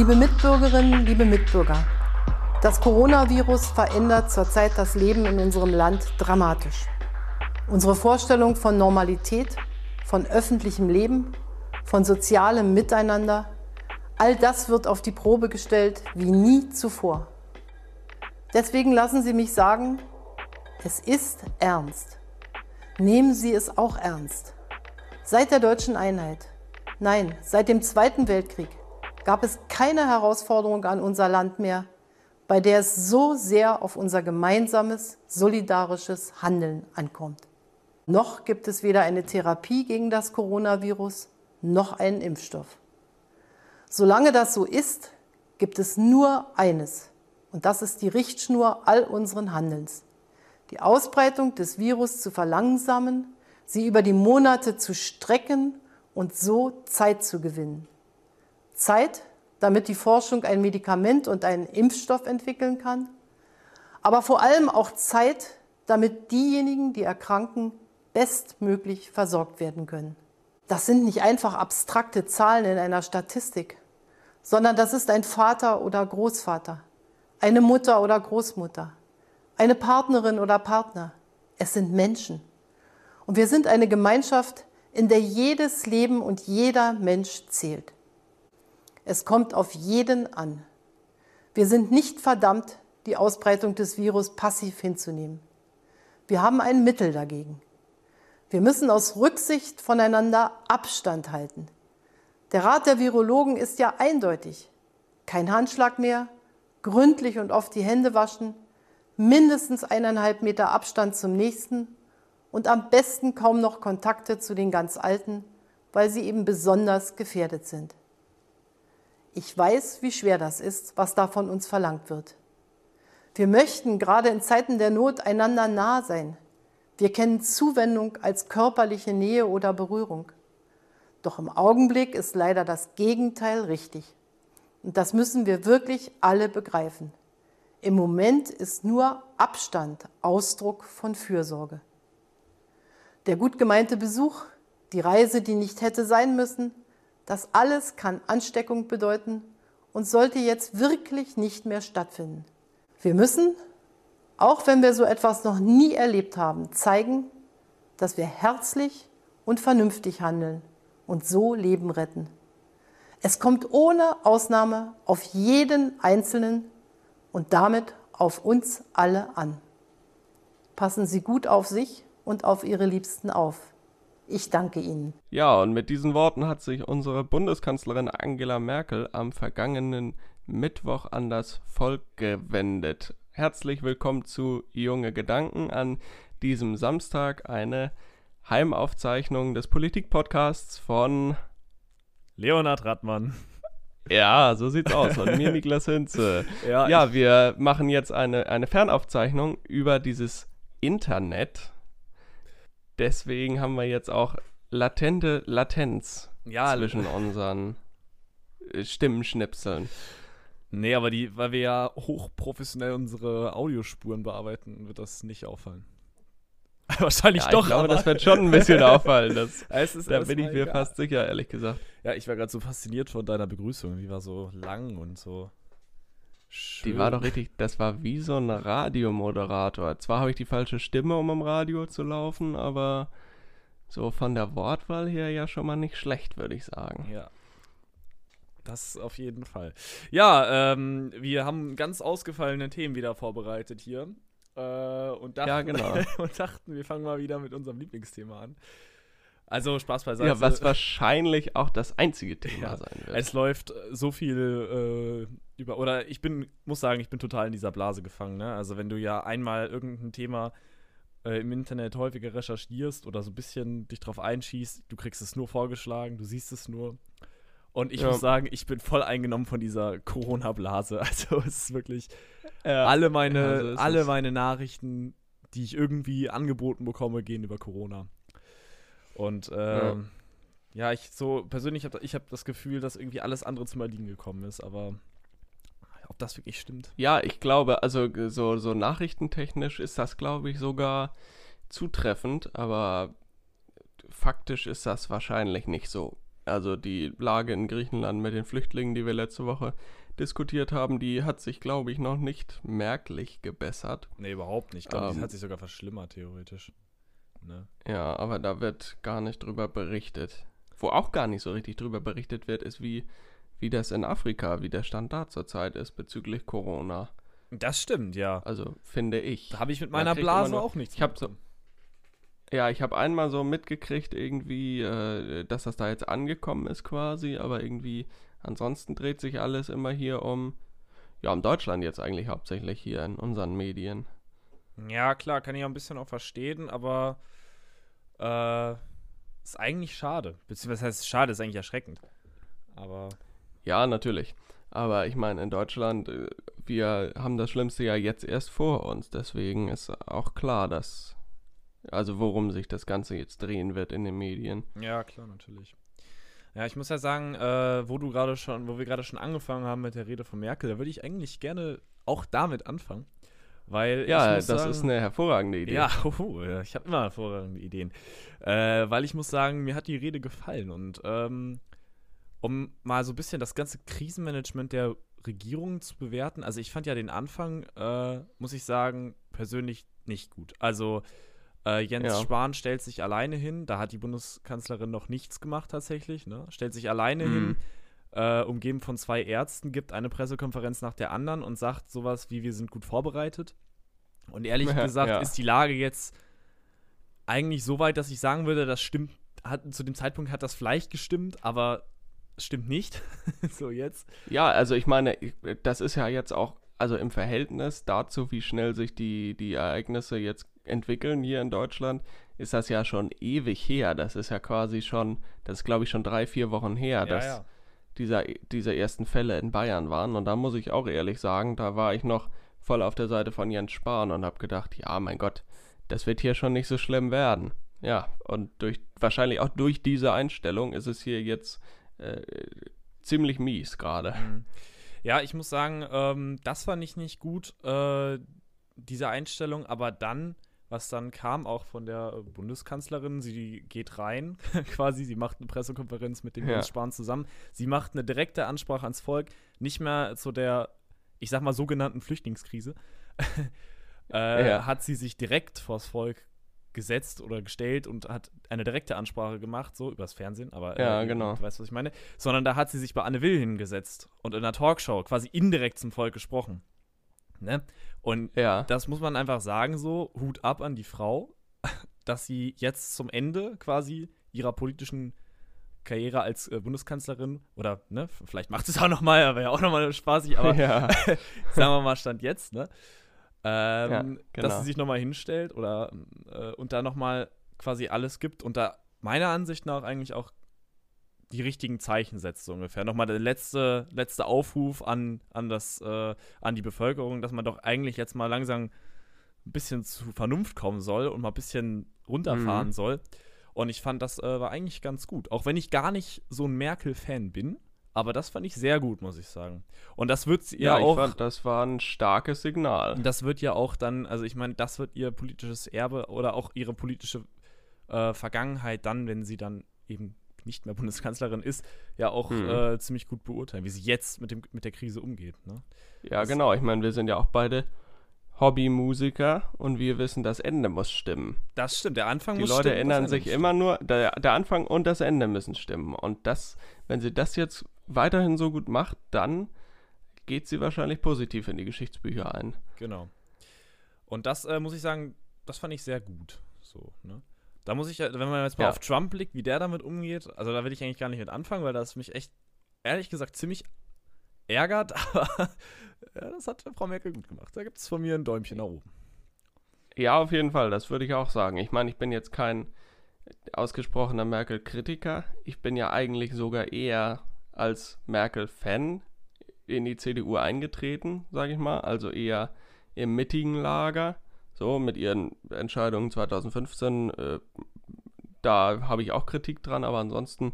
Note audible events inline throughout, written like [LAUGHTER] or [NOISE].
Liebe Mitbürgerinnen, liebe Mitbürger, das Coronavirus verändert zurzeit das Leben in unserem Land dramatisch. Unsere Vorstellung von Normalität, von öffentlichem Leben, von sozialem Miteinander, all das wird auf die Probe gestellt wie nie zuvor. Deswegen lassen Sie mich sagen, es ist ernst. Nehmen Sie es auch ernst. Seit der deutschen Einheit, nein, seit dem Zweiten Weltkrieg, gab es keine Herausforderung an unser Land mehr, bei der es so sehr auf unser gemeinsames, solidarisches Handeln ankommt. Noch gibt es weder eine Therapie gegen das Coronavirus noch einen Impfstoff. Solange das so ist, gibt es nur eines, und das ist die Richtschnur all unseren Handelns. Die Ausbreitung des Virus zu verlangsamen, sie über die Monate zu strecken und so Zeit zu gewinnen. Zeit, damit die Forschung ein Medikament und einen Impfstoff entwickeln kann, aber vor allem auch Zeit, damit diejenigen, die erkranken, bestmöglich versorgt werden können. Das sind nicht einfach abstrakte Zahlen in einer Statistik, sondern das ist ein Vater oder Großvater, eine Mutter oder Großmutter, eine Partnerin oder Partner. Es sind Menschen. Und wir sind eine Gemeinschaft, in der jedes Leben und jeder Mensch zählt. Es kommt auf jeden an. Wir sind nicht verdammt, die Ausbreitung des Virus passiv hinzunehmen. Wir haben ein Mittel dagegen. Wir müssen aus Rücksicht voneinander Abstand halten. Der Rat der Virologen ist ja eindeutig. Kein Handschlag mehr, gründlich und oft die Hände waschen, mindestens eineinhalb Meter Abstand zum nächsten und am besten kaum noch Kontakte zu den ganz Alten, weil sie eben besonders gefährdet sind. Ich weiß, wie schwer das ist, was da von uns verlangt wird. Wir möchten gerade in Zeiten der Not einander nah sein. Wir kennen Zuwendung als körperliche Nähe oder Berührung. Doch im Augenblick ist leider das Gegenteil richtig. Und das müssen wir wirklich alle begreifen. Im Moment ist nur Abstand Ausdruck von Fürsorge. Der gut gemeinte Besuch, die Reise, die nicht hätte sein müssen, das alles kann Ansteckung bedeuten und sollte jetzt wirklich nicht mehr stattfinden. Wir müssen, auch wenn wir so etwas noch nie erlebt haben, zeigen, dass wir herzlich und vernünftig handeln und so Leben retten. Es kommt ohne Ausnahme auf jeden Einzelnen und damit auf uns alle an. Passen Sie gut auf sich und auf Ihre Liebsten auf. Ich danke Ihnen. Ja, und mit diesen Worten hat sich unsere Bundeskanzlerin Angela Merkel am vergangenen Mittwoch an das Volk gewendet. Herzlich willkommen zu Junge Gedanken an diesem Samstag, eine Heimaufzeichnung des Politikpodcasts von Leonhard Radmann. Ja, so sieht's aus. Und mir Niklas Hinze. [LAUGHS] Ja, ja wir machen jetzt eine, eine Fernaufzeichnung über dieses Internet deswegen haben wir jetzt auch latente Latenz ja, zwischen unseren äh, Stimmenschnipseln. Nee, aber die, weil wir ja hochprofessionell unsere Audiospuren bearbeiten, wird das nicht auffallen. [LAUGHS] Wahrscheinlich ja, doch. Ich glaube, das wird schon ein bisschen [LAUGHS] auffallen. Das, da bin ich mir egal. fast sicher, ehrlich gesagt. Ja, ich war gerade so fasziniert von deiner Begrüßung. Die war so lang und so. Schön. Die war doch richtig, das war wie so ein Radiomoderator. Zwar habe ich die falsche Stimme, um am Radio zu laufen, aber so von der Wortwahl her ja schon mal nicht schlecht, würde ich sagen. Ja. Das auf jeden Fall. Ja, ähm, wir haben ganz ausgefallene Themen wieder vorbereitet hier. Äh, und, dachten, ja, genau. [LAUGHS] und dachten, wir fangen mal wieder mit unserem Lieblingsthema an. Also Spaß beiseite. Ja, was wahrscheinlich auch das einzige Thema ja, sein wird. Es läuft so viel äh, über, oder ich bin, muss sagen, ich bin total in dieser Blase gefangen. Ne? Also wenn du ja einmal irgendein Thema äh, im Internet häufiger recherchierst oder so ein bisschen dich drauf einschießt, du kriegst es nur vorgeschlagen, du siehst es nur. Und ich ja. muss sagen, ich bin voll eingenommen von dieser Corona-Blase. [LAUGHS] Also es ist wirklich ja. alle meine, ja, so alle meine Nachrichten, die ich irgendwie angeboten bekomme, gehen über Corona. Und ähm, ja. ich so persönlich habe ich hab das Gefühl, dass irgendwie alles andere zum Erliegen gekommen ist, aber ob das wirklich stimmt. Ja, ich glaube, also so, so nachrichtentechnisch ist das, glaube ich, sogar zutreffend, aber faktisch ist das wahrscheinlich nicht so. Also die Lage in Griechenland mit den Flüchtlingen, die wir letzte Woche diskutiert haben, die hat sich, glaube ich, noch nicht merklich gebessert. Nee, überhaupt nicht. Ich glaube, ähm, die hat sich sogar verschlimmert, theoretisch. Ne? Ja, aber da wird gar nicht drüber berichtet. Wo auch gar nicht so richtig drüber berichtet wird, ist, wie, wie das in Afrika, wie der Stand da zurzeit ist bezüglich Corona. Das stimmt, ja. Also, finde ich. Da habe ich mit meiner Blase noch, auch nichts Ich habe so. Ja, ich habe einmal so mitgekriegt, irgendwie, äh, dass das da jetzt angekommen ist quasi, aber irgendwie ansonsten dreht sich alles immer hier um, ja, um Deutschland jetzt eigentlich hauptsächlich hier in unseren Medien. Ja, klar, kann ich auch ein bisschen auch verstehen, aber äh, ist eigentlich schade. Beziehungsweise heißt schade, ist eigentlich erschreckend. Aber. Ja, natürlich. Aber ich meine, in Deutschland, äh, wir haben das Schlimmste ja jetzt erst vor uns. Deswegen ist auch klar, dass. Also, worum sich das Ganze jetzt drehen wird in den Medien. Ja, klar, natürlich. Ja, ich muss ja sagen, äh, wo du gerade schon, wo wir gerade schon angefangen haben mit der Rede von Merkel, da würde ich eigentlich gerne auch damit anfangen. Weil ja, das sagen, ist eine hervorragende Idee. Ja, [LAUGHS] oh, ich habe immer hervorragende Ideen. Äh, weil ich muss sagen, mir hat die Rede gefallen. Und ähm, um mal so ein bisschen das ganze Krisenmanagement der Regierung zu bewerten, also ich fand ja den Anfang, äh, muss ich sagen, persönlich nicht gut. Also äh, Jens ja. Spahn stellt sich alleine hin, da hat die Bundeskanzlerin noch nichts gemacht tatsächlich, ne? stellt sich alleine mhm. hin äh, umgeben von zwei Ärzten, gibt eine Pressekonferenz nach der anderen und sagt sowas wie, wir sind gut vorbereitet. Und ehrlich [LAUGHS] gesagt ja. ist die Lage jetzt eigentlich so weit, dass ich sagen würde, das stimmt, hat, zu dem Zeitpunkt hat das vielleicht gestimmt, aber es stimmt nicht. [LAUGHS] so jetzt. Ja, also ich meine, das ist ja jetzt auch, also im Verhältnis dazu, wie schnell sich die, die Ereignisse jetzt entwickeln hier in Deutschland, ist das ja schon ewig her. Das ist ja quasi schon, das ist glaube ich schon drei, vier Wochen her, ja, dass, ja dieser, dieser ersten Fälle in Bayern waren. Und da muss ich auch ehrlich sagen, da war ich noch voll auf der Seite von Jens Spahn und habe gedacht, ja, mein Gott, das wird hier schon nicht so schlimm werden. Ja, und durch wahrscheinlich auch durch diese Einstellung ist es hier jetzt äh, ziemlich mies gerade. Mhm. Ja, ich muss sagen, ähm, das fand ich nicht gut, äh, diese Einstellung, aber dann was dann kam, auch von der äh, Bundeskanzlerin. Sie geht rein, [LAUGHS] quasi, sie macht eine Pressekonferenz mit dem ja. Spahn zusammen. Sie macht eine direkte Ansprache ans Volk, nicht mehr zu der, ich sag mal, sogenannten Flüchtlingskrise. [LAUGHS] äh, ja. Hat sie sich direkt vors Volk gesetzt oder gestellt und hat eine direkte Ansprache gemacht, so übers Fernsehen, aber ja, äh, genau. du weißt, was ich meine. Sondern da hat sie sich bei Anne Will hingesetzt und in einer Talkshow quasi indirekt zum Volk gesprochen. Ne? Und ja. das muss man einfach sagen, so, Hut ab an die Frau, [LAUGHS] dass sie jetzt zum Ende quasi ihrer politischen Karriere als äh, Bundeskanzlerin oder ne, vielleicht macht es auch noch mal, wäre ja auch noch mal spaßig, aber [LAUGHS] ja. [LAUGHS] sagen wir mal Stand jetzt, ne, ähm, ja, genau. dass sie sich noch mal hinstellt oder äh, und da noch mal quasi alles gibt und da meiner Ansicht nach eigentlich auch die richtigen Zeichen setzt, so ungefähr. Nochmal der letzte, letzte Aufruf an, an, das, äh, an die Bevölkerung, dass man doch eigentlich jetzt mal langsam ein bisschen zu Vernunft kommen soll und mal ein bisschen runterfahren mhm. soll. Und ich fand, das äh, war eigentlich ganz gut. Auch wenn ich gar nicht so ein Merkel-Fan bin. Aber das fand ich sehr gut, muss ich sagen. Und das wird ja, ja auch. Fand, das war ein starkes Signal. Das wird ja auch dann, also ich meine, das wird ihr politisches Erbe oder auch ihre politische äh, Vergangenheit dann, wenn sie dann eben nicht mehr Bundeskanzlerin ist, ja auch hm. äh, ziemlich gut beurteilen, wie sie jetzt mit, dem, mit der Krise umgeht. Ne? Ja, das genau. Ich meine, wir sind ja auch beide Hobbymusiker und wir wissen, das Ende muss stimmen. Das stimmt, der Anfang Die muss Leute stimmen. Die Leute erinnern sich immer nur, der, der Anfang und das Ende müssen stimmen. Und das, wenn sie das jetzt weiterhin so gut macht, dann geht sie wahrscheinlich positiv in die Geschichtsbücher ein. Genau. Und das äh, muss ich sagen, das fand ich sehr gut. So, ne? Da muss ich, wenn man jetzt mal ja. auf Trump blickt, wie der damit umgeht, also da will ich eigentlich gar nicht mit anfangen, weil das mich echt, ehrlich gesagt, ziemlich ärgert, [LAUGHS] aber ja, das hat Frau Merkel gut gemacht. Da gibt es von mir ein Däumchen nach oben. Ja, auf jeden Fall, das würde ich auch sagen. Ich meine, ich bin jetzt kein ausgesprochener Merkel-Kritiker. Ich bin ja eigentlich sogar eher als Merkel-Fan in die CDU eingetreten, sage ich mal. Also eher im mittigen Lager. So, mit ihren Entscheidungen 2015, äh, da habe ich auch Kritik dran, aber ansonsten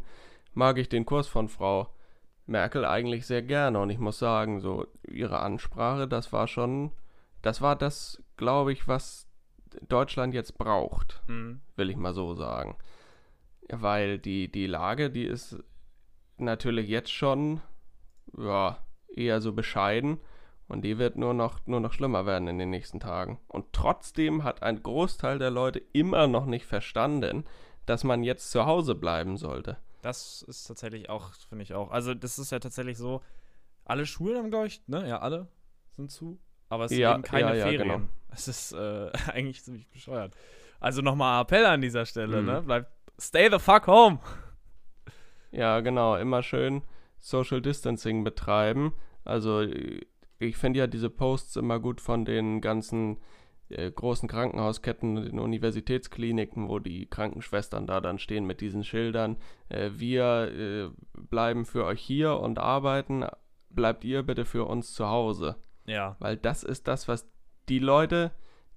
mag ich den Kurs von Frau Merkel eigentlich sehr gerne. Und ich muss sagen, so ihre Ansprache, das war schon, das war das, glaube ich, was Deutschland jetzt braucht, mhm. will ich mal so sagen. Weil die, die Lage, die ist natürlich jetzt schon, ja, eher so bescheiden. Und die wird nur noch, nur noch schlimmer werden in den nächsten Tagen. Und trotzdem hat ein Großteil der Leute immer noch nicht verstanden, dass man jetzt zu Hause bleiben sollte. Das ist tatsächlich auch, finde ich auch. Also, das ist ja tatsächlich so, alle Schulen haben, glaube ich, ne? Ja, alle sind zu. Aber es Ja, sind eben keine ja, ja, Ferien. genau. Es ist äh, [LAUGHS] eigentlich ziemlich bescheuert. Also nochmal Appell an dieser Stelle, Mhm. ne? Bleibt, stay the fuck home. Ja, genau, immer schön Social Distancing betreiben. Also ich finde ja diese Posts immer gut von den ganzen äh, großen Krankenhausketten und den Universitätskliniken, wo die Krankenschwestern da dann stehen mit diesen Schildern. Äh, wir äh, bleiben für euch hier und arbeiten, bleibt ihr bitte für uns zu Hause. Ja. Weil das ist das, was die Leute,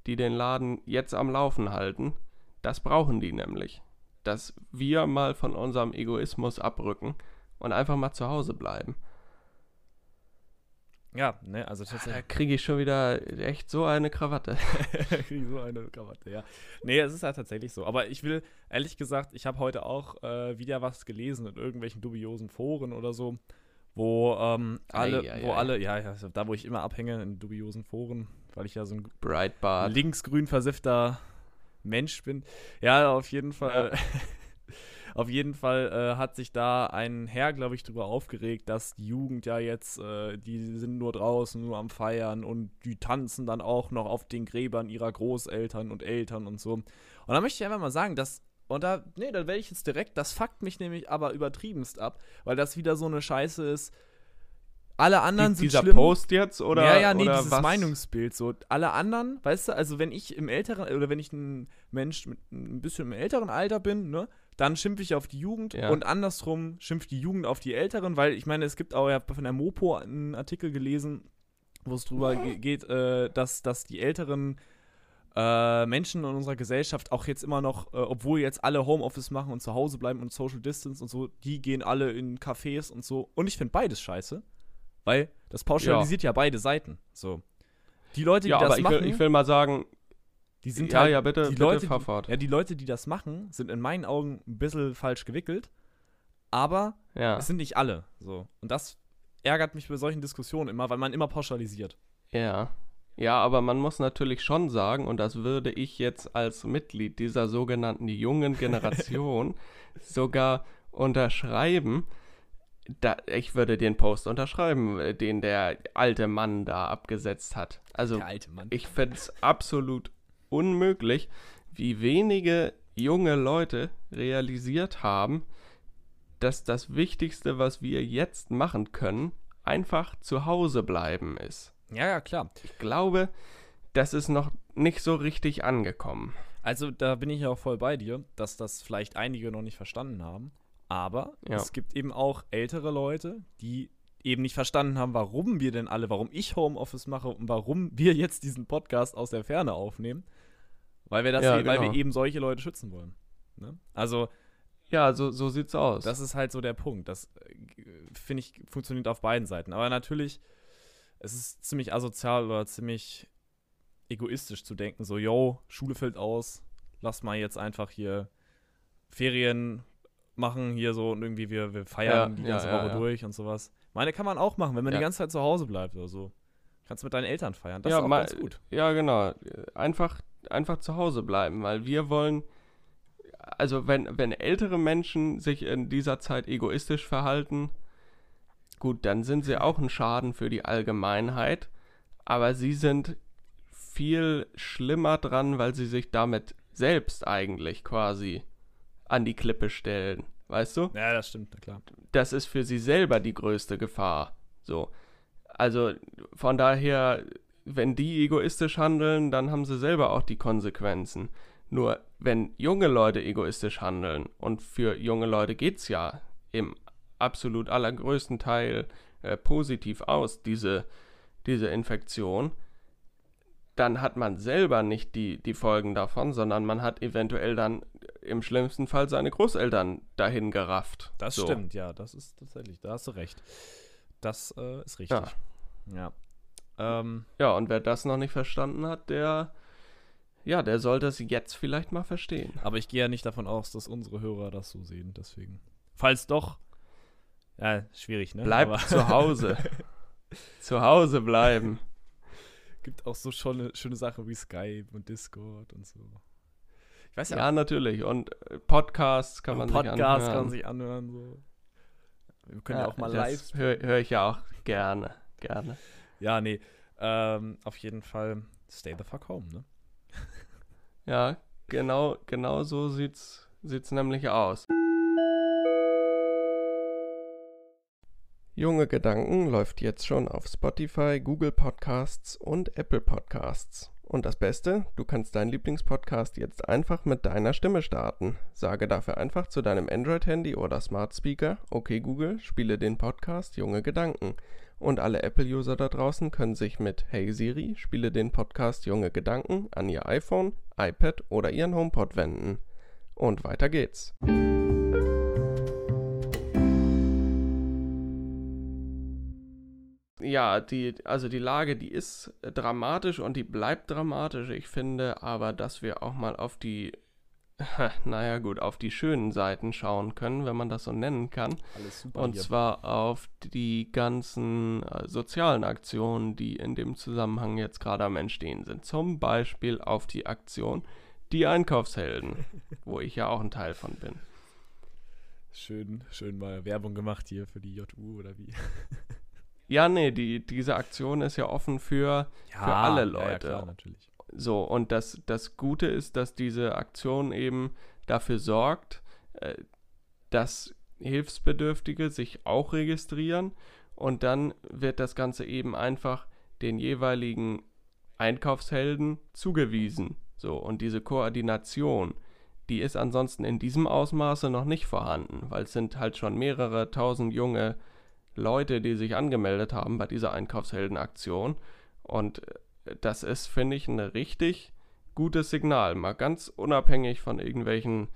die den Laden jetzt am Laufen halten, das brauchen die nämlich. Dass wir mal von unserem Egoismus abrücken und einfach mal zu Hause bleiben. Ja, ne, also Da tatsächlich. kriege ich schon wieder echt so eine Krawatte. [LAUGHS] Krieg so eine Krawatte, ja. Nee, es ist ja tatsächlich so. Aber ich will, ehrlich gesagt, ich habe heute auch äh, wieder was gelesen in irgendwelchen dubiosen Foren oder so, wo ähm, alle, Ei, ei, wo ei. alle, ja, ja, da wo ich immer abhänge in dubiosen Foren, weil ich ja so ein Breitbart. linksgrün versiffter Mensch bin. Ja, auf jeden Fall. [LAUGHS] Auf jeden Fall äh, hat sich da ein Herr, glaube ich, darüber aufgeregt, dass die Jugend ja jetzt, äh, die sind nur draußen, nur am Feiern und die tanzen dann auch noch auf den Gräbern ihrer Großeltern und Eltern und so. Und da möchte ich einfach mal sagen, dass, und da, nee, da werde ich jetzt direkt, das fuckt mich nämlich aber übertriebenst ab, weil das wieder so eine Scheiße ist. Alle anderen Die, sind dieser schlimm. Post jetzt oder ja, ja, nee, oder dieses was? Meinungsbild. So, alle anderen, weißt du, also wenn ich im älteren, oder wenn ich ein Mensch mit ein bisschen im älteren Alter bin, ne, dann schimpfe ich auf die Jugend Ja. und andersrum schimpft die Jugend auf die Älteren, weil ich meine, es gibt auch, ich habe von der Mopo einen Artikel gelesen, wo es drüber ge geht, äh, dass, dass die älteren äh, Menschen in unserer Gesellschaft auch jetzt immer noch, äh, obwohl jetzt alle Homeoffice machen und zu Hause bleiben und Social Distance und so, die gehen alle in Cafés und so. Und ich finde beides scheiße, weil das pauschalisiert ja, beide Seiten. So. Die Leute, die Ja, das aber ich machen, will, ich will mal sagen, die sind ja, halt, ja, bitte, die bitte Leute, fahr die, ja, die Leute, die das machen, sind in meinen Augen ein bisschen falsch gewickelt, aber Ja, es sind nicht alle. So. Und das ärgert mich bei solchen Diskussionen immer, weil man immer pauschalisiert. ja. Ja, aber man muss natürlich schon sagen, und das würde ich jetzt als Mitglied dieser sogenannten jungen Generation [LAUGHS] sogar unterschreiben, da, ich würde den Post unterschreiben, den der alte Mann da abgesetzt hat. Also alte Mann. ich fände es absolut unmöglich, wie wenige junge Leute realisiert haben, dass das Wichtigste, was wir jetzt machen können, einfach zu Hause bleiben ist. Ja, ja, klar. Ich glaube, das ist noch nicht so richtig angekommen. Also da bin ich ja auch voll bei dir, dass das vielleicht einige noch nicht verstanden haben. Aber Ja. es gibt eben auch ältere Leute, die eben nicht verstanden haben, warum wir denn alle, warum ich Homeoffice mache und warum wir jetzt diesen Podcast aus der Ferne aufnehmen. Weil wir das, Ja, e- weil wir genau. eben solche Leute schützen wollen. Ne? Also Ja, so, so sieht's aus. das ist halt so der Punkt. Das äh, finde ich funktioniert auf beiden Seiten. Aber natürlich, es ist ziemlich asozial oder ziemlich egoistisch zu denken, so, yo, Schule fällt aus, lass mal jetzt einfach hier Ferien machen hier so und irgendwie wir, wir feiern Ja, die ganze ja, Woche durch und sowas. Meine kann man auch machen, wenn man Ja. die ganze Zeit zu Hause bleibt oder so. Kannst mit deinen Eltern feiern. Das Ja, ist auch mal- ganz gut. Ja, genau. Einfach, einfach zu Hause bleiben, weil wir wollen, also wenn, wenn ältere Menschen sich in dieser Zeit egoistisch verhalten, gut, dann sind sie auch ein Schaden für die Allgemeinheit, aber sie sind viel schlimmer dran, weil sie sich damit selbst eigentlich quasi an die Klippe stellen, weißt du? Ja, das stimmt, na klar. das ist für sie selber die größte Gefahr. So. Also von daher, wenn die egoistisch handeln, dann haben sie selber auch die Konsequenzen. Nur wenn junge Leute egoistisch handeln, und für junge Leute geht es ja im absolut allergrößten Teil äh, positiv aus, diese, diese Infektion, dann hat man selber nicht die, die Folgen davon, sondern man hat eventuell dann im schlimmsten Fall seine Großeltern dahin gerafft. Das So. stimmt, ja, das ist tatsächlich, da hast du recht. Das äh, ist richtig. Ja. Ähm, Ja, und wer das noch nicht verstanden hat, der, ja, der sollte es jetzt vielleicht mal verstehen. aber ich gehe ja nicht davon aus, dass unsere Hörer das so sehen, deswegen. Falls doch, Ja, schwierig, ne? Bleib zu Hause. [LAUGHS] zu Hause bleiben. Gibt auch so schöne, schöne Sachen wie Skype und Discord und so. Ich weiß ja. Ja, natürlich. Und äh, Podcasts kann man Podcasts sich anhören. Podcasts kann man sich anhören. So. Wir können ja, ja auch mal live. Höre hör ich ja auch gerne. Gerne. Ja, nee. Ähm, auf jeden Fall stay the fuck home, ne? ja, genau, genau so sieht's, sieht's nämlich aus. Junge Gedanken läuft jetzt schon auf Spotify, Google Podcasts und Apple Podcasts. Und das Beste, du kannst deinen Lieblingspodcast jetzt einfach mit deiner Stimme starten. Sage dafür einfach zu deinem Android-Handy oder Smart Speaker, okay Google, spiele den Podcast Junge Gedanken. Und alle Apple-User da draußen können sich mit Hey Siri, spiele den Podcast Junge Gedanken an ihr iPhone, iPad oder ihren HomePod wenden. Und weiter geht's. Ja, die, also die Lage, die ist dramatisch und die bleibt dramatisch. Ich finde aber, dass wir auch mal auf die, [LAUGHS] naja gut, auf die schönen Seiten schauen können, wenn man das so nennen kann. Alles super und hier. zwar auf die ganzen äh, sozialen Aktionen, die in dem Zusammenhang jetzt gerade am Entstehen sind. Zum Beispiel auf die Aktion Die Einkaufshelden, [LAUGHS] wo ich ja auch ein Teil von bin. Schön, schön mal Werbung gemacht hier für die JU oder wie? [LAUGHS] Ja, nee, die, diese Aktion ist ja offen für, ja, für alle Leute. Ja, klar, natürlich. So, und das, das Gute ist, dass diese Aktion eben dafür sorgt, äh, dass Hilfsbedürftige sich auch registrieren und dann wird das Ganze eben einfach den jeweiligen Einkaufshelden zugewiesen. So, und diese Koordination, die ist ansonsten in diesem Ausmaße noch nicht vorhanden, weil es sind halt schon mehrere tausend junge Leute, die sich angemeldet haben bei dieser Einkaufsheldenaktion. Und äh, das ist, finde ich, ein richtig gutes Signal. Mal ganz unabhängig von irgendwelchen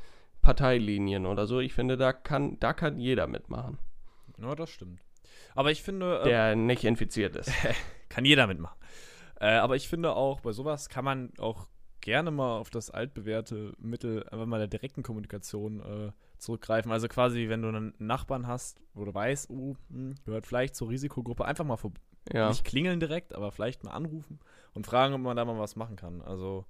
Parteilinien oder so. Ich finde, da kann, da kann jeder mitmachen. Ja, das stimmt. Aber ich finde. Äh, Der nicht infiziert ist. [LAUGHS] kann jeder mitmachen. Äh, aber ich finde auch, bei sowas kann man auch gerne mal auf das altbewährte Mittel, einfach mal der direkten Kommunikation äh, zurückgreifen. Also quasi, wenn du einen Nachbarn hast, wo du weißt, oh, hm, gehört vielleicht zur Risikogruppe, einfach mal vor ja. nicht klingeln direkt, aber vielleicht mal anrufen und fragen, ob man da mal was machen kann. Also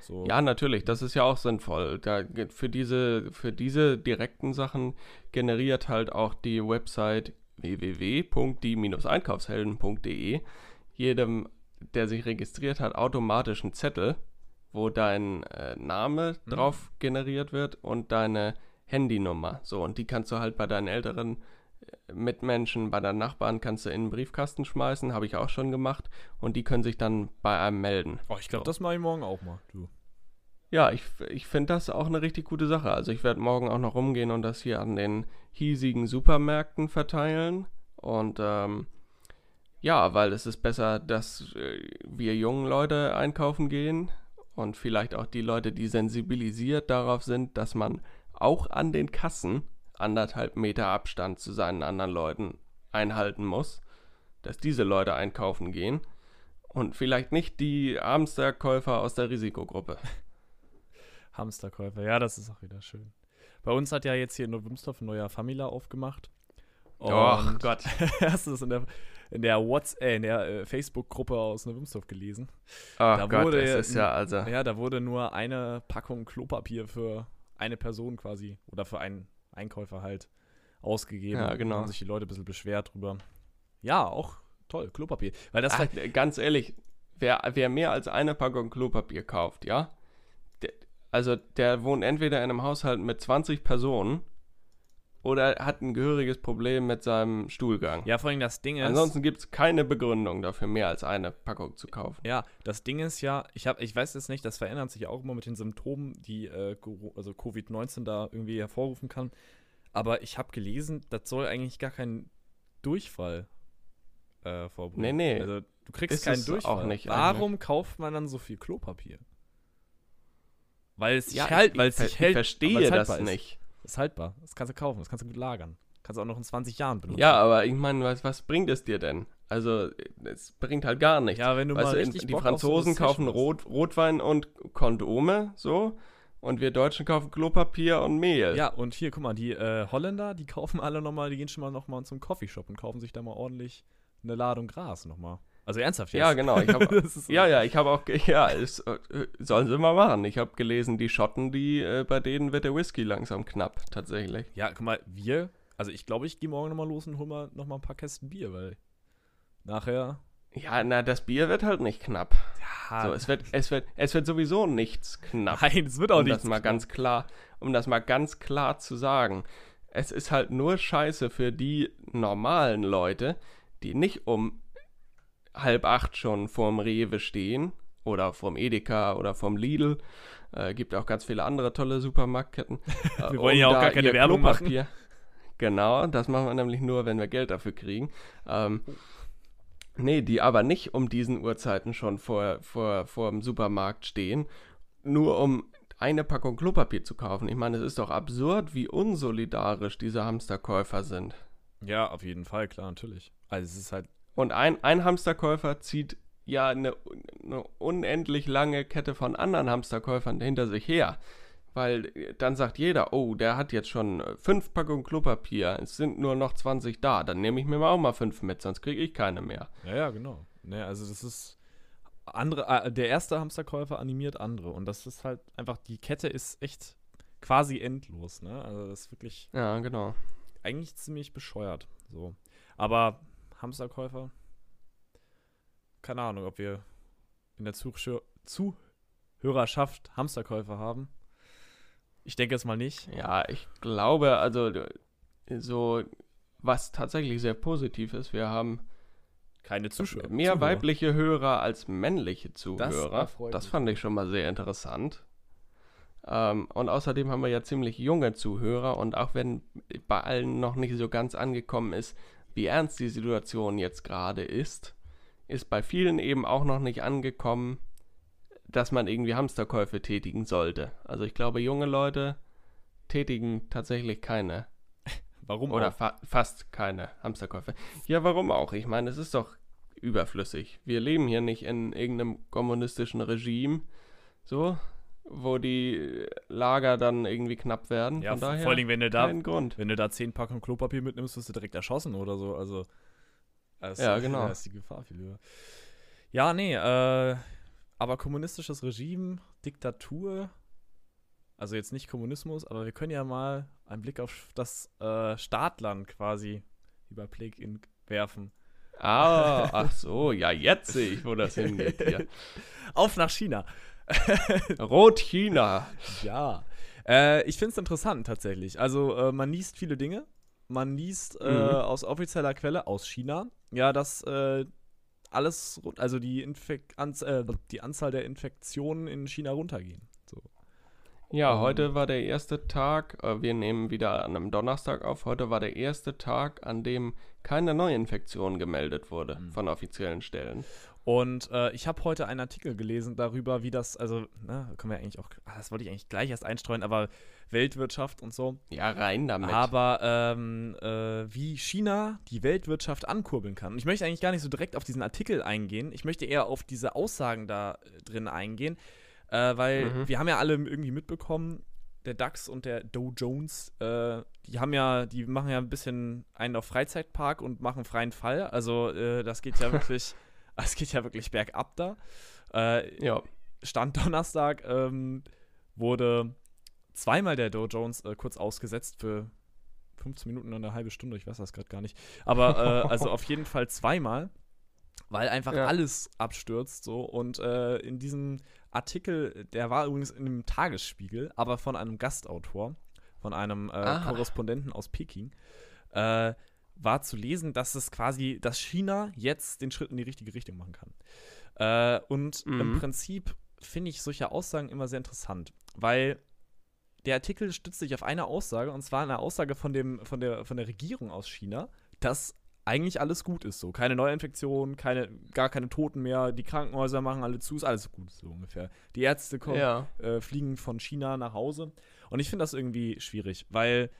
so. Ja, natürlich, das ist ja auch sinnvoll. Da, für, diese, für diese direkten Sachen generiert halt auch die Website www.die-einkaufshelden.de jedem, der sich registriert hat, automatisch einen Zettel, wo dein äh, Name mhm. drauf generiert wird und deine Handynummer. So, und die kannst du halt bei deinen älteren äh, Mitmenschen, bei deinen Nachbarn kannst du in den Briefkasten schmeißen, habe ich auch schon gemacht. Und die können sich dann bei einem melden. Oh, ich glaube, so. das mache ich morgen auch mal, du. Ja, ich, ich finde das auch eine richtig gute Sache. Also ich werde morgen auch noch rumgehen und das hier an den hiesigen Supermärkten verteilen. Und ähm, ja, weil es ist besser, dass äh, wir jungen Leute einkaufen gehen und vielleicht auch die Leute, die sensibilisiert darauf sind, dass man auch an den Kassen anderthalb Meter Abstand zu seinen anderen Leuten einhalten muss, dass diese Leute einkaufen gehen und vielleicht nicht die Hamsterkäufer aus der Risikogruppe. [LAUGHS] Hamsterkäufer, ja, das ist auch wieder schön. Bei uns hat ja jetzt hier in Neuwimsdorf ein neuer Famila aufgemacht. Oh Gott. [LAUGHS] Hast du das in der, in der WhatsApp, äh, in der äh, Facebook-Gruppe aus Neuwimsdorf gelesen? Oh da Gott, wurde, das ist ja also. Ja, da wurde nur eine Packung Klopapier für eine Person quasi oder für einen Einkäufer halt ausgegeben. Ja, genau. Da haben sich die Leute ein bisschen beschwert drüber. Ja, auch toll, Klopapier. Weil das Ach, ganz ehrlich, wer, wer mehr als eine Packung Klopapier kauft, ja, der, also der wohnt entweder in einem Haushalt mit 20 Personen oder hat ein gehöriges Problem mit seinem Stuhlgang. Ja, vor allem das Ding ist. Ansonsten gibt es keine Begründung dafür, mehr als eine Packung zu kaufen. Ja, das Ding ist ja, ich, hab, ich weiß jetzt nicht, das verändert sich ja auch immer mit den Symptomen, die äh, also Covid-19 da irgendwie hervorrufen kann. Aber ich habe gelesen, das soll eigentlich gar kein Durchfall äh, vorbereiten. Nee, nee. Also du kriegst keinen Durchfall. Auch nicht Warum eigentlich. kauft man dann so viel Klopapier? Weil es sich ja, hält, weil es sich hält. Ich verstehe das nicht. Ist haltbar. Das kannst du kaufen, das kannst du gut lagern. Kannst du auch noch in 20 Jahren benutzen. Ja, aber ich meine, was, was bringt es dir denn? Also, es bringt halt gar nichts. Ja, wenn du weißt mal du, Die Franzosen kaufen Rot, Rotwein und Kondome, so. Und wir Deutschen kaufen Klopapier und Mehl. Ja, und hier, guck mal, die äh, Holländer, die [LAUGHS] kaufen alle nochmal, die gehen schon mal nochmal zum Coffeeshop und kaufen sich da mal ordentlich eine Ladung Gras nochmal. Also ernsthaft jetzt? Ja, genau. Ich hab, [LAUGHS] ja, ja, ich habe auch, [LAUGHS] ja, es, äh, sollen sie mal machen. Ich habe gelesen, die Schotten, die, äh, bei denen wird der Whisky langsam knapp, tatsächlich. Ja, guck mal, wir, also ich glaube, ich gehe morgen nochmal los und hol mal nochmal ein paar Kästen Bier, weil nachher ja, na, das Bier wird halt nicht knapp. Ja. So, es wird, es wird, es wird sowieso nichts knapp. [LAUGHS] Nein, es wird auch um nichts. Das mal ganz klar, um das mal ganz klar zu sagen. Es ist halt nur Scheiße für die normalen Leute, die nicht um halb acht schon vorm Rewe stehen oder vorm Edeka oder vorm Lidl. Äh, gibt auch ganz viele andere tolle Supermarktketten. [LAUGHS] wir wollen ja auch gar keine Werbung Klopapier. machen. Genau, das machen wir nämlich nur, wenn wir Geld dafür kriegen. Ähm, Nee, die aber nicht um diesen Uhrzeiten schon vor, vor, vor dem Supermarkt stehen, nur um eine Packung Klopapier zu kaufen. Ich meine, es ist doch absurd, wie unsolidarisch diese Hamsterkäufer sind. Ja, auf jeden Fall, klar, natürlich. Also es ist halt. Und ein, ein Hamsterkäufer zieht ja eine, eine unendlich lange Kette von anderen Hamsterkäufern hinter sich her. Weil äh, dann sagt jeder, oh, der hat jetzt schon äh, fünf Packungen Klopapier, es sind nur noch 20 da, dann nehme ich mir auch mal fünf mit, sonst kriege ich keine mehr. Ja, ja, genau. Ne, also das ist andere, äh, der erste Hamsterkäufer animiert andere und das ist halt einfach, die Kette ist echt quasi endlos, ne? Also das ist wirklich. Ja, genau. Eigentlich ziemlich bescheuert. So. Aber Hamsterkäufer, keine Ahnung, ob wir in der Zuhörerschaft Hamsterkäufer haben. Ich denke es mal nicht. Ja, ich glaube, also so, was tatsächlich sehr positiv ist, wir haben keine Zuschauer. Mehr Zuhörer. weibliche Hörer als männliche Zuhörer. Das, das fand ich schon mal sehr interessant. Ähm, und außerdem haben wir ja ziemlich junge Zuhörer und auch wenn bei allen noch nicht so ganz angekommen ist, wie ernst die Situation jetzt gerade ist, ist bei vielen eben auch noch nicht angekommen, dass man irgendwie Hamsterkäufe tätigen sollte. Also ich glaube, junge Leute tätigen tatsächlich keine. [LAUGHS] Warum Oder fa fast keine Hamsterkäufe. Ja, warum auch? Ich meine, es ist doch überflüssig. Wir leben hier nicht in irgendeinem kommunistischen Regime, so, wo die Lager dann irgendwie knapp werden. Ja, Von daher vor allen Dingen, wenn du da, Grund. wenn du da zehn Packungen Klopapier mitnimmst, wirst du direkt erschossen oder so. Also, ja, genau. [LAUGHS] Da ist die Gefahr viel höher. Ja, nee, äh, aber kommunistisches Regime, Diktatur, also jetzt nicht Kommunismus, aber wir können ja mal einen Blick auf das äh, Staatland quasi über Plague Inc. werfen. Ah, ach so, ja, jetzt sehe ich, wo das hingeht hier. [LAUGHS] Auf nach China. [LAUGHS] Rot-China. Ja. Äh, ich finde es interessant tatsächlich. Also, äh, man liest viele Dinge. Man liest äh, mhm. aus offizieller Quelle aus China, ja, dass äh, alles, also die, Infek Anz äh, die Anzahl der Infektionen in China runtergehen. So. Ja, um, ähm. heute war der erste Tag, wir nehmen wieder an einem Donnerstag auf, heute war der erste Tag, an dem keine Neuinfektion gemeldet wurde mhm. von offiziellen Stellen. Und äh, ich habe heute einen Artikel gelesen darüber, wie das, also, ne, können wir eigentlich auch, ach, das wollte ich eigentlich gleich erst einstreuen, aber Weltwirtschaft und so. Ja, rein damit. Aber ähm, äh, wie China die Weltwirtschaft ankurbeln kann. Und ich möchte eigentlich gar nicht so direkt auf diesen Artikel eingehen. Ich möchte eher auf diese Aussagen da äh, drin eingehen, äh, weil mhm. wir haben ja alle irgendwie mitbekommen, der DAX und der Dow Jones, äh, die haben ja, die machen ja ein bisschen einen auf Freizeitpark und machen freien Fall. Also äh, das geht ja wirklich, [LAUGHS] [LAUGHS] es geht ja wirklich bergab da. Äh, ja. Stand [LAUGHS] Donnerstag ähm, wurde zweimal der Dow Jones äh, kurz ausgesetzt für 15 Minuten oder eine halbe Stunde, ich weiß das gerade gar nicht. Aber äh, [LAUGHS] also auf jeden Fall zweimal, weil einfach ja. alles abstürzt so. Und äh, in diesem Artikel, der war übrigens in einem Tagesspiegel, aber von einem Gastautor, von einem äh, Korrespondenten aus Peking, äh, war zu lesen, dass es quasi, dass China jetzt den Schritt in die richtige Richtung machen kann. Äh, und mhm. im Prinzip finde ich solche Aussagen immer sehr interessant, weil der Artikel stützt sich auf eine Aussage, und zwar eine Aussage von, dem, von, der, von der Regierung aus China, dass eigentlich alles gut ist. So, keine Neuinfektionen, keine, gar keine Toten mehr, die Krankenhäuser machen alle zu, ist alles gut, so ungefähr. Die Ärzte kommen, ja. äh, fliegen von China nach Hause. Und ich finde das irgendwie schwierig, weil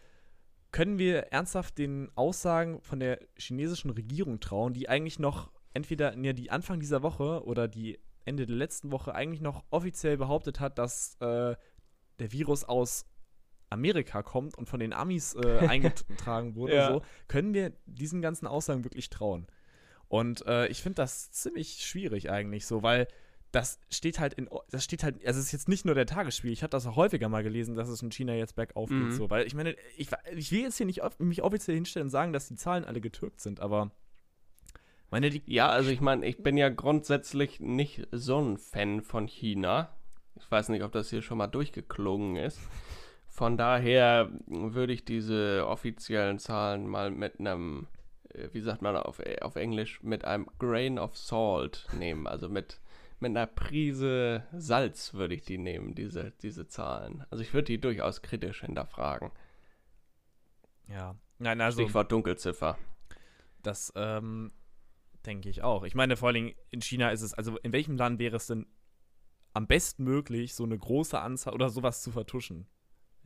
können wir ernsthaft den Aussagen von der chinesischen Regierung trauen, die eigentlich noch entweder ja, die Anfang dieser Woche oder die Ende der letzten Woche eigentlich noch offiziell behauptet hat, dass äh, der Virus aus Amerika kommt und von den Amis äh, [LAUGHS] eingetragen wurde, ja. so, können wir diesen ganzen Aussagen wirklich trauen. Und äh, ich finde das ziemlich schwierig eigentlich so, weil das steht halt in, das steht halt, also es ist jetzt nicht nur der Tagesspiel, ich habe das auch häufiger mal gelesen, dass es in China jetzt bergauf geht, mhm. so, weil ich meine, ich, ich will jetzt hier nicht mich offiziell hinstellen und sagen, dass die Zahlen alle getürkt sind, aber meine, die ja, also ich meine, ich bin ja grundsätzlich nicht so ein Fan von China. Ich weiß nicht, ob das hier schon mal durchgeklungen ist. Von daher würde ich diese offiziellen Zahlen mal mit einem, äh, wie sagt man auf, auf Englisch, mit einem Grain of Salt nehmen. Also mit, mit einer Prise Salz würde ich die nehmen, diese, diese Zahlen. Also ich würde die durchaus kritisch hinterfragen. Ja, nein, also. Stichwort Dunkelziffer. Das ähm, denke ich auch. Ich meine, vor allem in China ist es, also in welchem Land wäre es denn am besten möglich, so eine große Anzahl oder sowas zu vertuschen?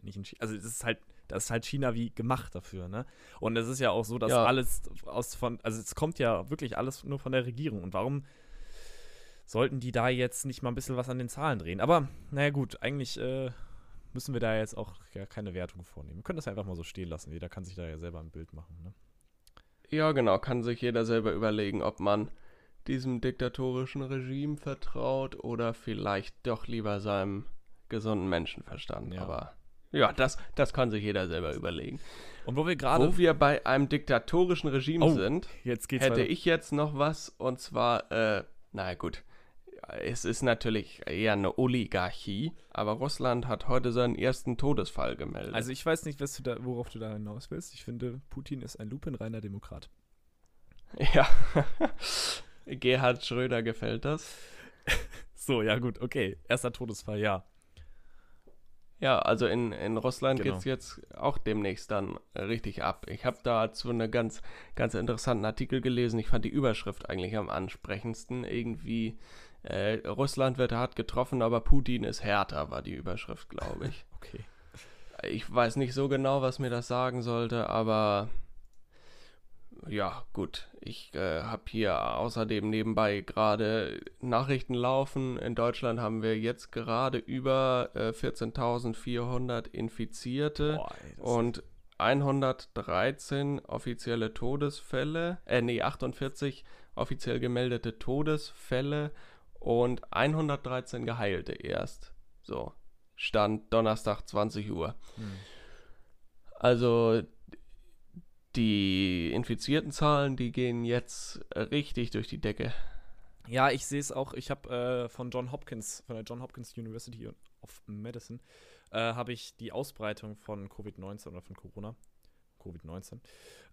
Nicht in China. Also es ist halt, das ist halt China wie gemacht dafür, ne? Und es ist ja auch so, dass ja. alles aus von, also es kommt ja wirklich alles nur von der Regierung. Und warum sollten die da jetzt nicht mal ein bisschen was an den Zahlen drehen? Aber, naja gut, eigentlich äh, müssen wir da jetzt auch ja, keine Wertung vornehmen. Wir können das einfach mal so stehen lassen. Jeder kann sich da ja selber ein Bild machen, ne? Ja, genau, kann sich jeder selber überlegen, ob man diesem diktatorischen Regime vertraut oder vielleicht doch lieber seinem gesunden Menschenverstand. Ja. Aber ja, das, das kann sich jeder selber überlegen. Und wo wir gerade. Wo wir bei einem diktatorischen Regime oh, sind, hätte weiter. ich jetzt noch was und zwar, äh, naja, gut es ist natürlich eher eine Oligarchie, aber Russland hat heute seinen ersten Todesfall gemeldet. Also ich weiß nicht, du da, worauf du da hinaus willst. Ich finde, Putin ist ein lupenreiner Demokrat. [LAUGHS] Ja. [LAUGHS] Gerhard Schröder gefällt das. [LAUGHS] so, ja gut, okay. Erster Todesfall, ja. Ja, also in, in Russland genau. geht es jetzt auch demnächst dann richtig ab. Ich habe dazu einen ganz, ganz interessanten Artikel gelesen. Ich fand die Überschrift eigentlich am ansprechendsten. Irgendwie äh, Russland wird hart getroffen, aber Putin ist härter, war die Überschrift, glaube ich. [LAUGHS] okay. Ich weiß nicht so genau, was mir das sagen sollte, aber ja, gut. Ich äh, habe hier außerdem nebenbei gerade Nachrichten laufen. In Deutschland haben wir jetzt gerade über äh, 14.400 Infizierte Boah, ey, und 113 offizielle Todesfälle, äh, nee, 48 offiziell gemeldete Todesfälle und 113 Geheilte erst. So, Stand Donnerstag 20 Uhr. Hm. Also die infizierten Zahlen, die gehen jetzt richtig durch die Decke. Ja, ich sehe es auch. Ich habe äh, von John Hopkins, von der John Hopkins University of Medicine, äh, habe ich die Ausbreitung von Covid-19 oder von Corona, Covid-19,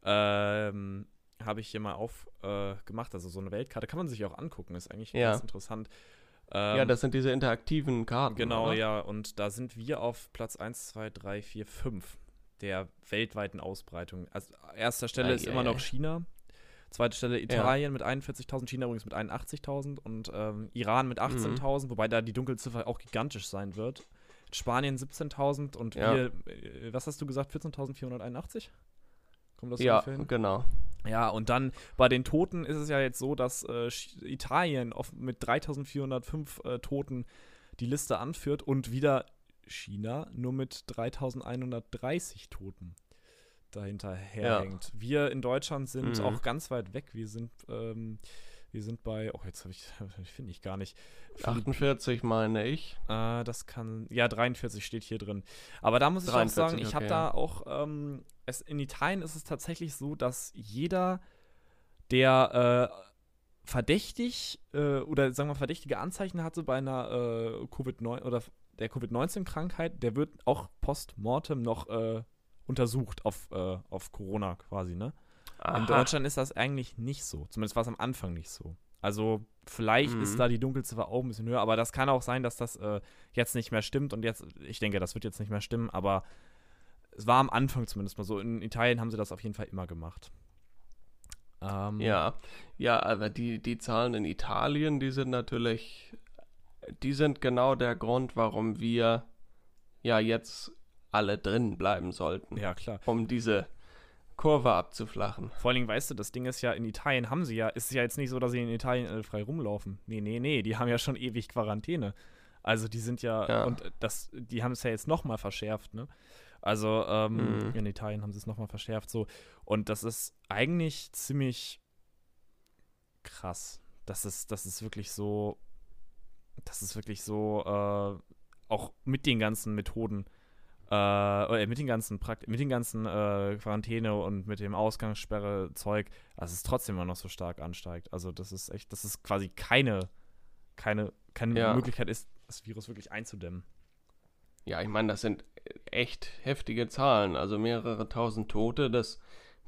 ähm, habe ich hier mal aufgemacht. Äh, also so eine Weltkarte kann man sich auch angucken, ist eigentlich ja. ganz interessant. Ähm, ja, das sind diese interaktiven Karten. Genau, oder? ja. Und da sind wir auf Platz 1, 2, 3, 4, 5 der weltweiten Ausbreitung. Also erster Stelle ah, ist yeah. immer noch China. Zweite Stelle Italien ja. mit 41.000, China übrigens mit 81.000 und ähm, Iran mit 18.000, mhm. wobei da die Dunkelziffer auch gigantisch sein wird. Spanien 17.000 und ja. wir, äh, was hast du gesagt, 14.481? Kommt das ja, so genau. Ja, und dann bei den Toten ist es ja jetzt so, dass äh, Italien auf, mit 3405 äh, Toten die Liste anführt und wieder China nur mit 3130 Toten dahinter herhängt. Ja. Wir in Deutschland sind mhm. auch ganz weit weg. Wir sind, ähm, wir sind bei, oh, jetzt habe [LAUGHS] ich, finde ich gar nicht. 48 meine ich. Äh, das kann, ja, 43 steht hier drin. Aber da muss ich 43, auch sagen, ich okay, habe da auch, ähm, es, in Italien ist es tatsächlich so, dass jeder, der äh, verdächtig äh, oder sagen wir verdächtige Anzeichen hatte bei einer äh, Covid-19 oder der Covid-19-Krankheit, der wird auch post-mortem noch äh, untersucht auf, äh, auf Corona quasi, ne? Aha. In Deutschland ist das eigentlich nicht so. Zumindest war es am Anfang nicht so. Also vielleicht mhm. ist da die Dunkelziffer auch ein bisschen höher, aber das kann auch sein, dass das äh, jetzt nicht mehr stimmt und jetzt, ich denke, das wird jetzt nicht mehr stimmen, aber es war am Anfang zumindest mal so. In Italien haben sie das auf jeden Fall immer gemacht. Ähm, ja, ja, aber die, die Zahlen in Italien, die sind natürlich die sind genau der Grund, warum wir ja jetzt alle drin bleiben sollten. Ja, klar. Um diese Kurve abzuflachen. Vor allem, weißt du, das Ding ist ja, in Italien haben sie ja, ist es ja jetzt nicht so, dass sie in Italien alle frei rumlaufen. Nee, nee, nee, die haben ja schon ewig Quarantäne. Also die sind ja, ja. und das, die haben es ja jetzt nochmal verschärft, ne? Also ähm, mhm. in Italien haben sie es nochmal verschärft so. Und das ist eigentlich ziemlich krass. Das ist, das ist wirklich so, das ist wirklich so, äh, auch mit den ganzen Methoden, äh, mit den ganzen Prakt mit den ganzen äh, Quarantäne und mit dem Ausgangssperre-Zeug, dass es trotzdem immer noch so stark ansteigt. Also das ist echt, das ist quasi keine, keine, keine ja. Möglichkeit ist, das Virus wirklich einzudämmen. Ja, ich meine, das sind echt heftige Zahlen, also mehrere tausend Tote. Das,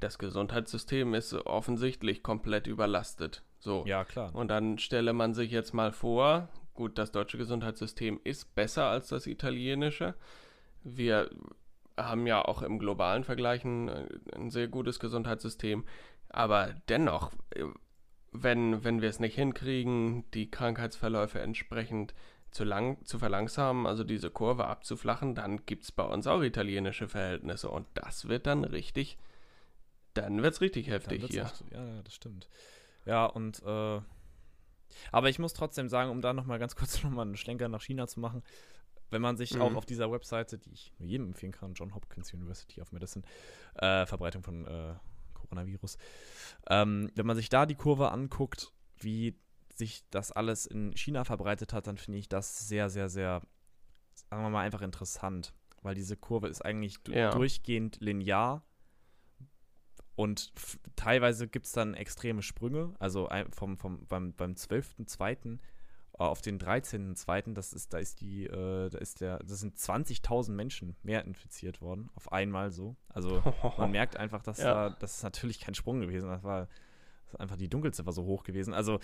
das Gesundheitssystem ist offensichtlich komplett überlastet. So. Ja, klar. Und dann stelle man sich jetzt mal vor, gut, das deutsche Gesundheitssystem ist besser als das italienische. Wir haben ja auch im globalen Vergleich ein, ein sehr gutes Gesundheitssystem. Aber dennoch, wenn, wenn wir es nicht hinkriegen, die Krankheitsverläufe entsprechend zu, lang, zu verlangsamen, also diese Kurve abzuflachen, dann gibt es bei uns auch italienische Verhältnisse und das wird dann richtig, dann wird es richtig heftig hier. Echt, ja, das stimmt. Ja, und äh, aber ich muss trotzdem sagen, um da nochmal ganz [LAUGHS] kurz nochmal einen Schlenker nach China zu machen, wenn man sich mhm. auch auf dieser Webseite, die ich nur jedem empfehlen kann, John Hopkins University of Medicine, äh, Verbreitung von äh, Coronavirus, ähm, wenn man sich da die Kurve anguckt, wie sich das alles in China verbreitet hat, dann finde ich das sehr, sehr, sehr, sagen wir mal, einfach interessant. Weil diese Kurve ist eigentlich ja. durchgehend linear und teilweise gibt es dann extreme Sprünge. Also vom, vom, beim, beim 12.2. Äh, auf den 13.2. Das ist, da ist die, äh, da ist der, das sind 20.000 Menschen mehr infiziert worden. Auf einmal so. Also [LAUGHS] man merkt einfach, dass ja. da, das ist natürlich kein Sprung gewesen. Das war, das einfach die Dunkelziffer so hoch gewesen. Also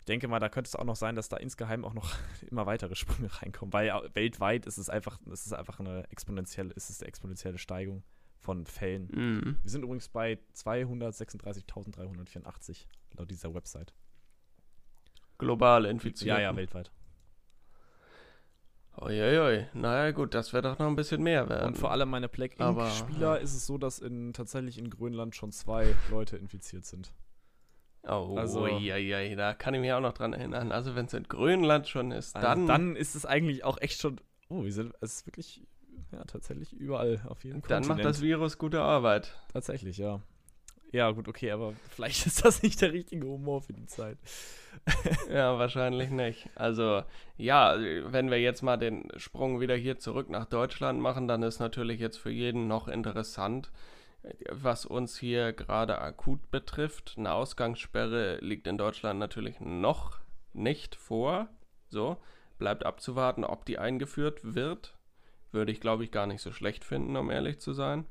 ich denke mal, da könnte es auch noch sein, dass da insgeheim auch noch [LAUGHS] immer weitere Sprünge [LAUGHS] reinkommen, weil weltweit ist es einfach, es ist einfach eine exponentielle, ist es eine exponentielle Steigung von Fällen. Mhm. Wir sind übrigens bei 236.384 laut dieser Website. Global infiziert. Ja, ja, weltweit. Uiuiui, naja gut, das wird doch noch ein bisschen mehr werden. Und vor allem meine Black Ink-Spieler ja. ist es so, dass in, tatsächlich in Grönland schon zwei Leute infiziert sind. Oh, also, ja, ja, da kann ich mich auch noch dran erinnern. Also, wenn es in Grönland schon ist, also dann. Dann ist es eigentlich auch echt schon. Oh, wir sind, es ist wirklich, ja, tatsächlich überall auf jeden Fall. Dann macht das Virus gute Arbeit. Tatsächlich, ja. Ja, gut, okay, aber vielleicht [LAUGHS] ist das nicht der richtige Humor für die Zeit. [LAUGHS] ja, wahrscheinlich nicht. Also, ja, wenn wir jetzt mal den Sprung wieder hier zurück nach Deutschland machen, dann ist natürlich jetzt für jeden noch interessant, was uns hier gerade akut betrifft. Eine Ausgangssperre liegt in Deutschland natürlich noch nicht vor. So, bleibt abzuwarten, ob die eingeführt wird. Würde ich, glaube ich, gar nicht so schlecht finden, um ehrlich zu sein.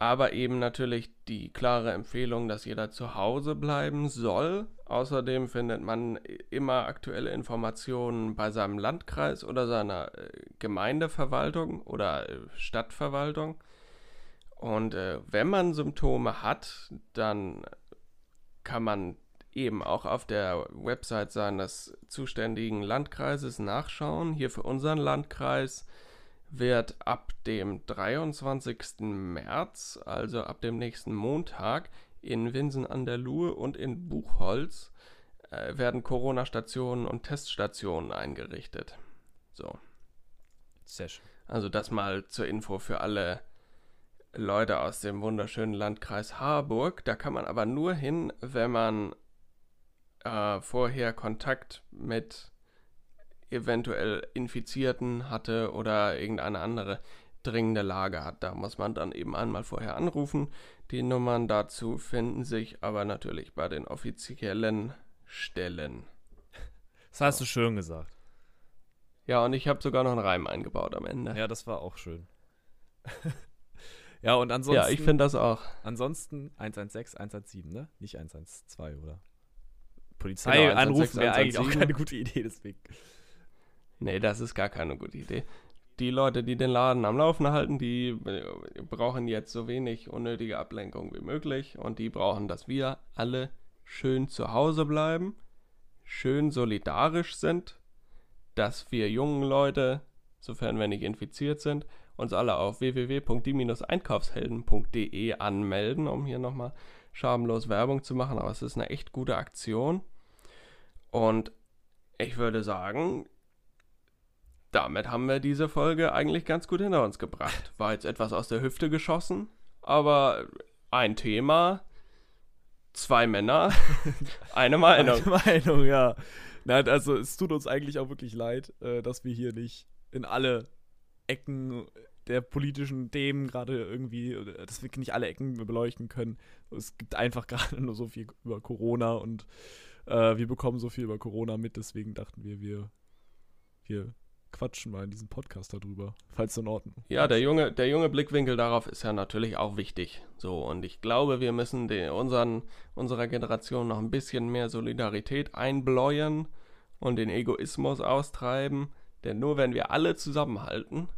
Aber eben natürlich die klare Empfehlung, dass jeder zu Hause bleiben soll. Außerdem findet man immer aktuelle Informationen bei seinem Landkreis oder seiner äh, Gemeindeverwaltung oder äh, Stadtverwaltung. Und äh, wenn man Symptome hat, dann kann man eben auch auf der Website seines zuständigen Landkreises nachschauen. Hier für unseren Landkreis wird ab dem 23. März, also ab dem nächsten Montag, in Winsen an der Luhe und in Buchholz äh, werden Corona-Stationen und Teststationen eingerichtet. So. Sehr schön. Also das mal zur Info für alle Leute aus dem wunderschönen Landkreis Harburg. Da kann man aber nur hin, wenn man äh, vorher Kontakt mit eventuell Infizierten hatte oder irgendeine andere dringende Lage hat. Da muss man dann eben einmal vorher anrufen. Die Nummern dazu finden sich aber natürlich bei den offiziellen Stellen. Das hast du schön gesagt. Ja, und ich habe sogar noch einen Reim eingebaut am Ende. Ja, das war auch schön. [LAUGHS] ja, und ansonsten. Ja, ich finde das auch. Ansonsten 116, 117, ne? Nicht 112, oder? Polizei genau, anrufen wäre eigentlich auch keine gute Idee, deswegen. Nee, das ist gar keine gute Idee. Die Leute, die den Laden am Laufen halten, die brauchen jetzt so wenig unnötige Ablenkung wie möglich und die brauchen, dass wir alle schön zu Hause bleiben, schön solidarisch sind, dass wir jungen Leute, sofern wir nicht infiziert sind, uns alle auf www.die-einkaufshelden.de anmelden, um hier nochmal schamlos Werbung zu machen. Aber es ist eine echt gute Aktion. Und ich würde sagen, damit haben wir diese Folge eigentlich ganz gut hinter uns gebracht. War jetzt etwas aus der Hüfte geschossen, aber ein Thema, zwei Männer, [LAUGHS] eine Meinung. Eine Meinung, ja. Nein, also es tut uns eigentlich auch wirklich leid, äh, dass wir hier nicht in alle Ecken der politischen Themen gerade irgendwie, dass wir nicht alle Ecken beleuchten können. Es gibt einfach [LAUGHS] gerade nur so viel über Corona und äh, wir bekommen so viel über Corona mit, deswegen dachten wir, wir, wir quatschen mal in diesem Podcast darüber, falls in Ordnung. Ja, der junge, der junge Blickwinkel darauf ist ja natürlich auch wichtig. So, und ich glaube, wir müssen den, unseren, unserer Generation noch ein bisschen mehr Solidarität einbläuen und den Egoismus austreiben. Denn nur wenn wir alle zusammenhalten,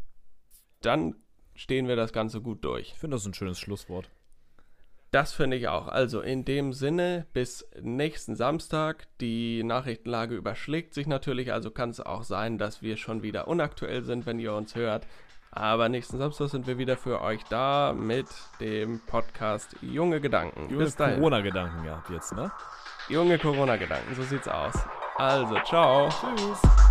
dann stehen wir das Ganze gut durch. Ich finde das ein schönes Schlusswort. Das finde ich auch. Also in dem Sinne, bis nächsten Samstag. Die Nachrichtenlage überschlägt sich natürlich, also kann es auch sein, dass wir schon wieder unaktuell sind, wenn ihr uns hört. Aber nächsten Samstag sind wir wieder für euch da mit dem Podcast Junge Gedanken. Junge Corona-Gedanken, ja, jetzt, ne? Junge Corona-Gedanken, so sieht's aus. Also, ciao. Tschüss.